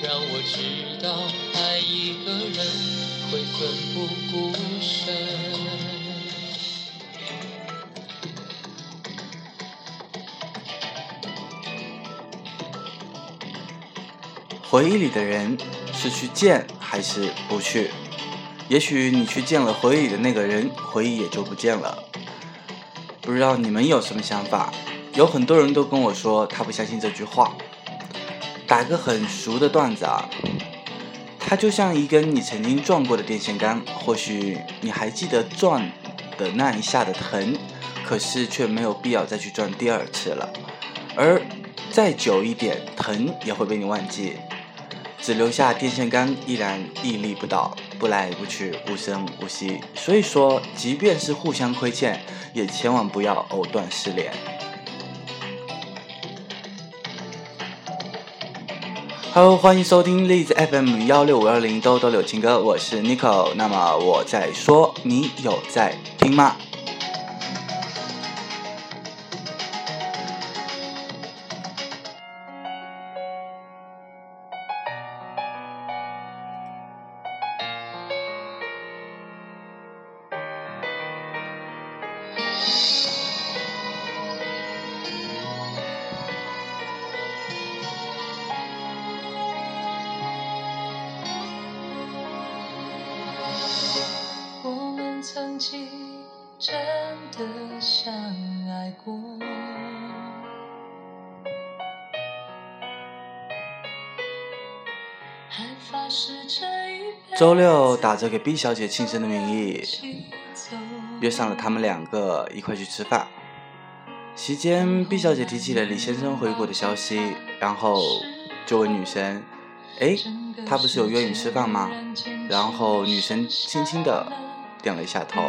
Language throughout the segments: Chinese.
让我知道爱一个人会奋不顾身。回忆里的人是去见还是不去？也许你去见了回忆里的那个人，回忆也就不见了。不知道你们有什么想法？有很多人都跟我说，他不相信这句话。打个很熟的段子啊，它就像一根你曾经撞过的电线杆，或许你还记得撞的那一下的疼，可是却没有必要再去撞第二次了。而再久一点，疼也会被你忘记，只留下电线杆依然屹立不倒，不来不去，无声无息。所以说，即便是互相亏欠，也千万不要藕断丝连。Hello，欢迎收听荔枝 FM 幺六五二零兜兜柳情歌，我是 Nico。那么我在说，你有在听吗？真的相爱过。周六打着给 B 小姐庆生的名义，约上了他们两个一块去吃饭。席间，B 小姐提起了李先生回国的消息，然后就问女生：“哎，他不是有约你吃饭吗？”然后女生轻轻的点了一下头，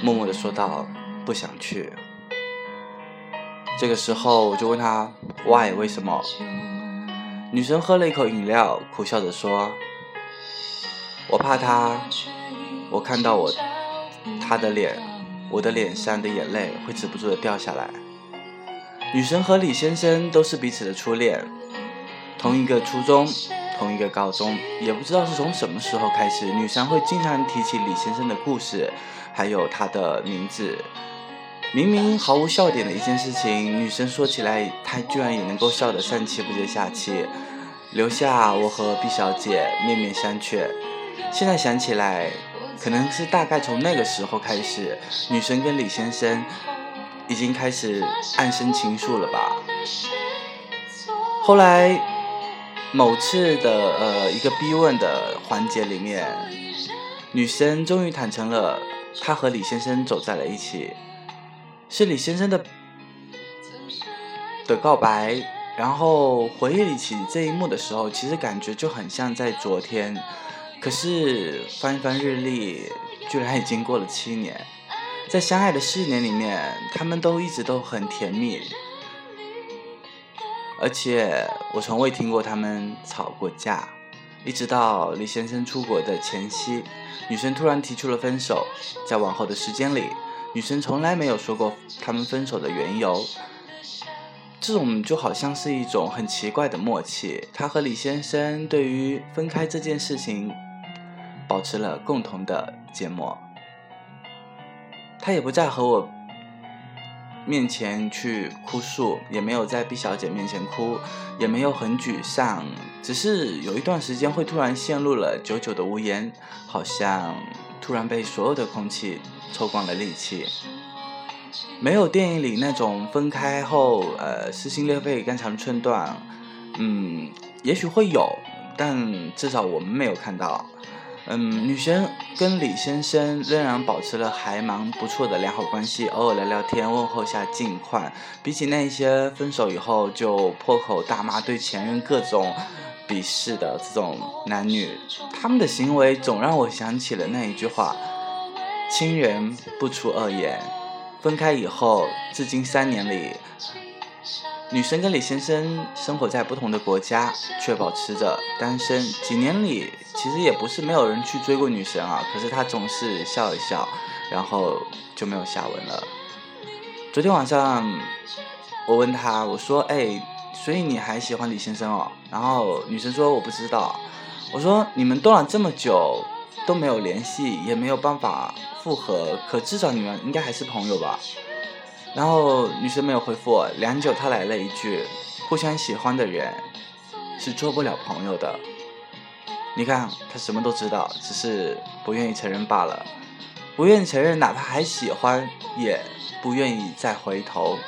默默的说道：“不想去。”这个时候我就问她：“Why？为什么？”女生喝了一口饮料，苦笑着说：“我怕他，我看到我他的脸，我的脸上的眼泪会止不住的掉下来。”女生和李先生都是彼此的初恋，同一个初中，同一个高中，也不知道是从什么时候开始，女生会经常提起李先生的故事，还有他的名字。明明毫无笑点的一件事情，女生说起来，她居然也能够笑得上气不接下气，留下我和毕小姐面面相觑。现在想起来，可能是大概从那个时候开始，女生跟李先生已经开始暗生情愫了吧。后来某次的呃一个逼问的环节里面，女生终于坦诚了，她和李先生走在了一起。是李先生的的告白，然后回忆起这一幕的时候，其实感觉就很像在昨天。可是翻一翻日历，居然已经过了七年，在相爱的四年里面，他们都一直都很甜蜜，而且我从未听过他们吵过架。一直到李先生出国的前夕，女生突然提出了分手，在往后的时间里。女生从来没有说过他们分手的缘由，这种就好像是一种很奇怪的默契。她和李先生对于分开这件事情保持了共同的缄默，她也不再和我面前去哭诉，也没有在毕小姐面前哭，也没有很沮丧，只是有一段时间会突然陷入了久久的无言，好像突然被所有的空气。抽光了力气，没有电影里那种分开后，呃，撕心裂肺、肝肠寸断，嗯，也许会有，但至少我们没有看到。嗯，女生跟李先生仍然保持了还蛮不错的良好关系，偶尔聊聊天，问候下近况。比起那些分手以后就破口大骂对前任各种鄙视的这种男女，他们的行为总让我想起了那一句话：“亲人不出恶言。”分开以后，至今三年里，女生跟李先生生活在不同的国家，却保持着单身。几年里，其实也不是没有人去追过女神啊，可是她总是笑一笑，然后就没有下文了。昨天晚上，我问她，我说：“哎，所以你还喜欢李先生哦？”然后女生说：“我不知道。”我说：“你们断了这么久都没有联系，也没有办法。”复合，可至少你们应该还是朋友吧。然后女生没有回复我，良久，她来了一句：“互相喜欢的人是做不了朋友的。”你看，她什么都知道，只是不愿意承认罢了。不愿意承认，哪怕还喜欢，也不愿意再回头。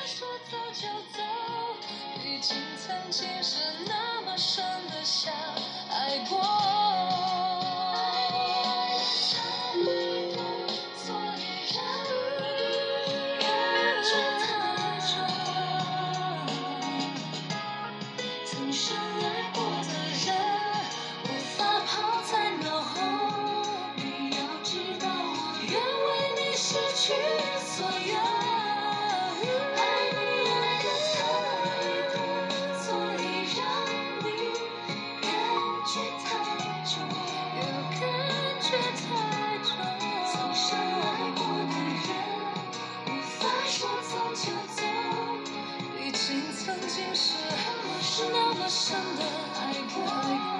生的爱恨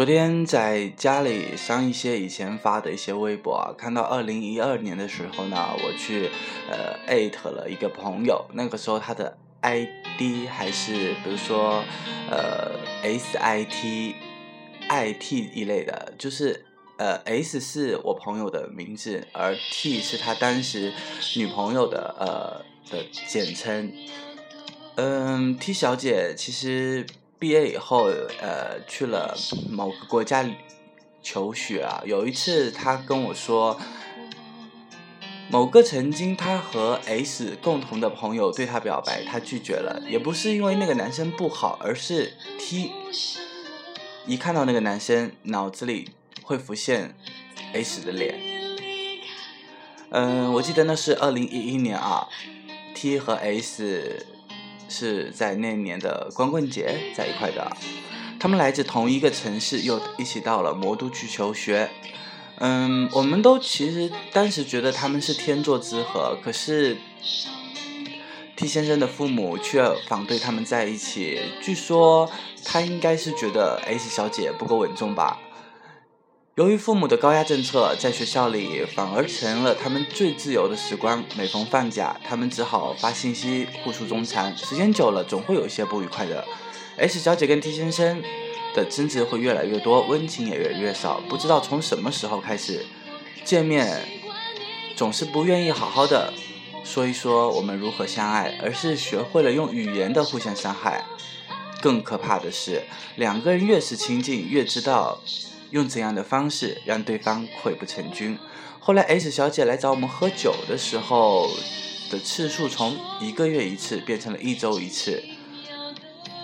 昨天在家里上一些以前发的一些微博啊，看到二零一二年的时候呢，我去呃艾特了一个朋友，那个时候他的 ID 还是比如说呃 S I T I T 一类的，就是呃 S 是我朋友的名字，而 T 是他当时女朋友的呃的简称。嗯，T 小姐其实。毕业以后，呃，去了某个国家求学啊。有一次，他跟我说，某个曾经他和 S 共同的朋友对他表白，他拒绝了，也不是因为那个男生不好，而是 T 一看到那个男生，脑子里会浮现 S 的脸。嗯，我记得那是二零一一年啊，T 和 S。是在那年的光棍节在一块的，他们来自同一个城市，又一起到了魔都去求学。嗯，我们都其实当时觉得他们是天作之合，可是 T 先生的父母却反对他们在一起。据说他应该是觉得 S 小姐不够稳重吧。由于父母的高压政策，在学校里反而成了他们最自由的时光。每逢放假，他们只好发信息互诉衷肠。时间久了，总会有一些不愉快的。S 小姐跟 T 先生的争执会越来越多，温情也越来越少。不知道从什么时候开始，见面总是不愿意好好的说一说我们如何相爱，而是学会了用语言的互相伤害。更可怕的是，两个人越是亲近，越知道。用怎样的方式让对方溃不成军？后来 S 小姐来找我们喝酒的时候的次数从一个月一次变成了一周一次。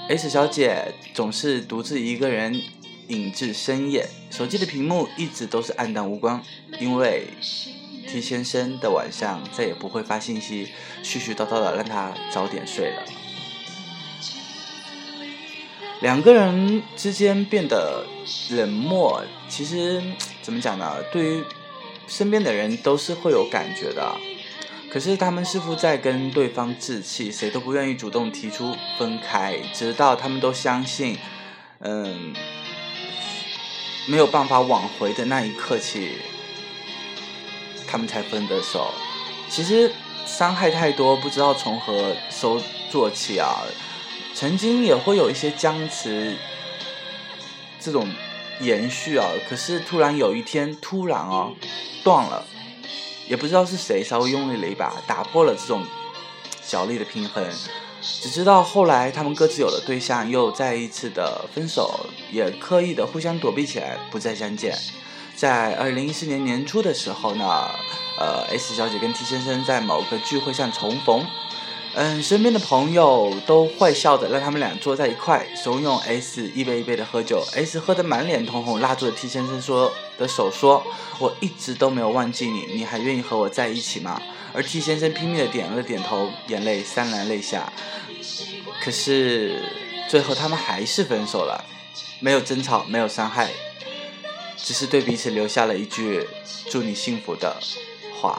S 小姐总是独自一个人饮至深夜，手机的屏幕一直都是暗淡无光，因为 T 先生的晚上再也不会发信息絮絮叨叨的让他早点睡了。两个人之间变得冷漠，其实怎么讲呢？对于身边的人都是会有感觉的。可是他们似乎在跟对方置气，谁都不愿意主动提出分开，直到他们都相信，嗯，没有办法挽回的那一刻起，他们才分的手。其实伤害太多，不知道从何收做起啊。曾经也会有一些僵持，这种延续啊，可是突然有一天突然哦断了，也不知道是谁稍微用力了一把，打破了这种小力的平衡。只知道后来他们各自有了对象，又再一次的分手，也刻意的互相躲避起来，不再相见。在二零一四年年初的时候呢，呃，S 小姐跟 T 先生在某个聚会上重逢。嗯，身边的朋友都坏笑着让他们俩坐在一块，怂恿 S 一杯一杯的喝酒。S 喝得满脸通红，拉住了 T 先生说的手说：“我一直都没有忘记你，你还愿意和我在一起吗？”而 T 先生拼命的点了点头，眼泪潸然泪下。可是最后他们还是分手了，没有争吵，没有伤害，只是对彼此留下了一句“祝你幸福”的话。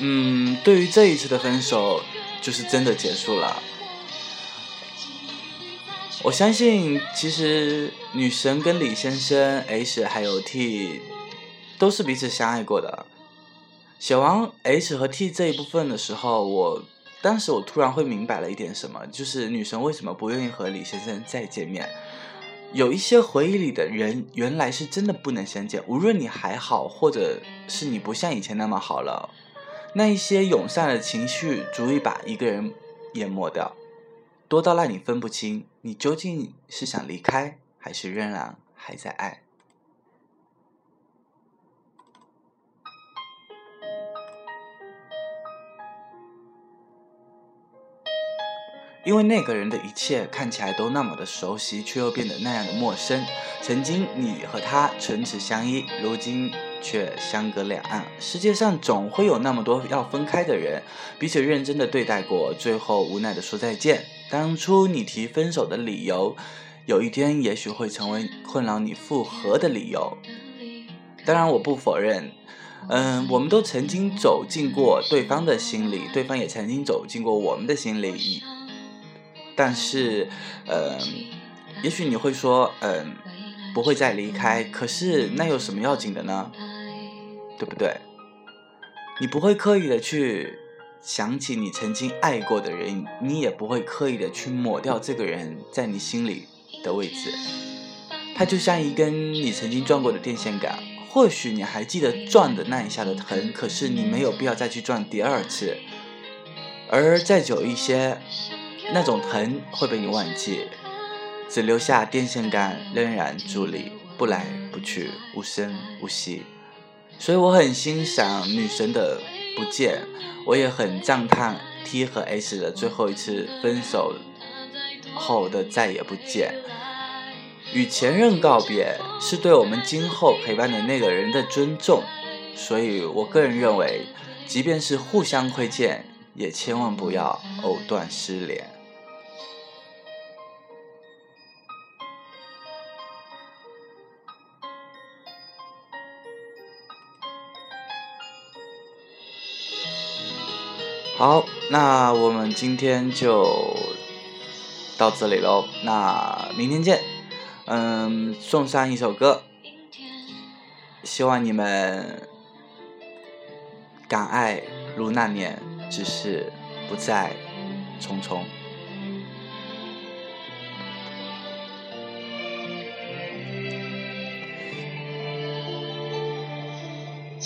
嗯，对于这一次的分手，就是真的结束了。我相信，其实女神跟李先生、H 还有 T 都是彼此相爱过的。写完 H 和 T 这一部分的时候，我当时我突然会明白了一点什么，就是女神为什么不愿意和李先生再见面。有一些回忆里的人，原来是真的不能相见，无论你还好，或者是你不像以前那么好了。那一些涌上的情绪，足以把一个人淹没掉，多到让你分不清，你究竟是想离开，还是仍然还在爱。因为那个人的一切看起来都那么的熟悉，却又变得那样的陌生。曾经你和他唇齿相依，如今。却相隔两岸。世界上总会有那么多要分开的人，彼此认真的对待过，最后无奈的说再见。当初你提分手的理由，有一天也许会成为困扰你复合的理由。当然，我不否认，嗯，我们都曾经走进过对方的心里，对方也曾经走进过我们的心里。但是，嗯，也许你会说，嗯。不会再离开，可是那有什么要紧的呢？对不对？你不会刻意的去想起你曾经爱过的人，你也不会刻意的去抹掉这个人在你心里的位置。他就像一根你曾经撞过的电线杆，或许你还记得撞的那一下的疼，可是你没有必要再去撞第二次。而再久一些，那种疼会被你忘记。只留下电线杆仍然伫立，不来不去，无声无息。所以我很欣赏女神的不见，我也很赞叹 T 和 S 的最后一次分手后的再也不见。与前任告别，是对我们今后陪伴的那个人的尊重。所以我个人认为，即便是互相亏欠，也千万不要藕断丝连。好，那我们今天就到这里喽。那明天见。嗯，送上一首歌，希望你们敢爱如那年，只是不再匆匆。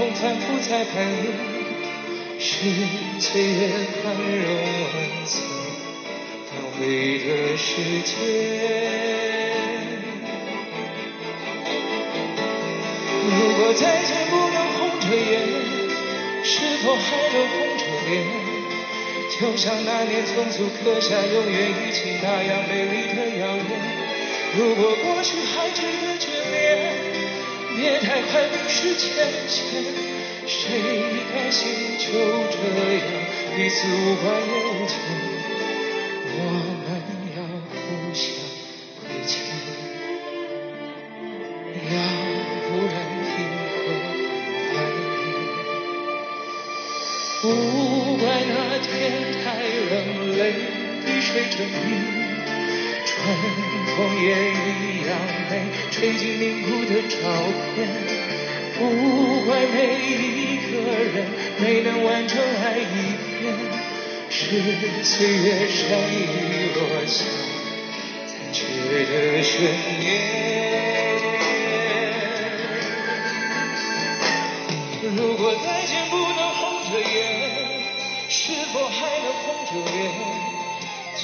没空反复再攀恋，是岁月宽容恩赐倒霉的时间。如果再见不能红着眼，是否还能红着脸？就像那年匆促刻下永远一起那样美丽的谣言。如果过去还值得眷恋，别太快冰释前嫌。谁甘心就这样彼此无挂也无牵？我们要互相亏欠，要不然凭何怀念？不怪那天太冷，泪滴水成冰。春风也一样美，吹进凝固的照片。不怪每一个人没能完成爱一遍，是岁月善意落下残缺的悬念。如果再见不能红着眼，是否还能红着脸？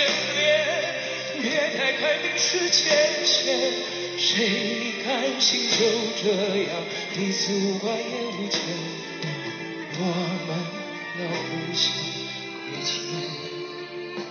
眷恋，别太快冰释前嫌。谁甘心就这样彼此无挂也无牵？我们要互相亏欠。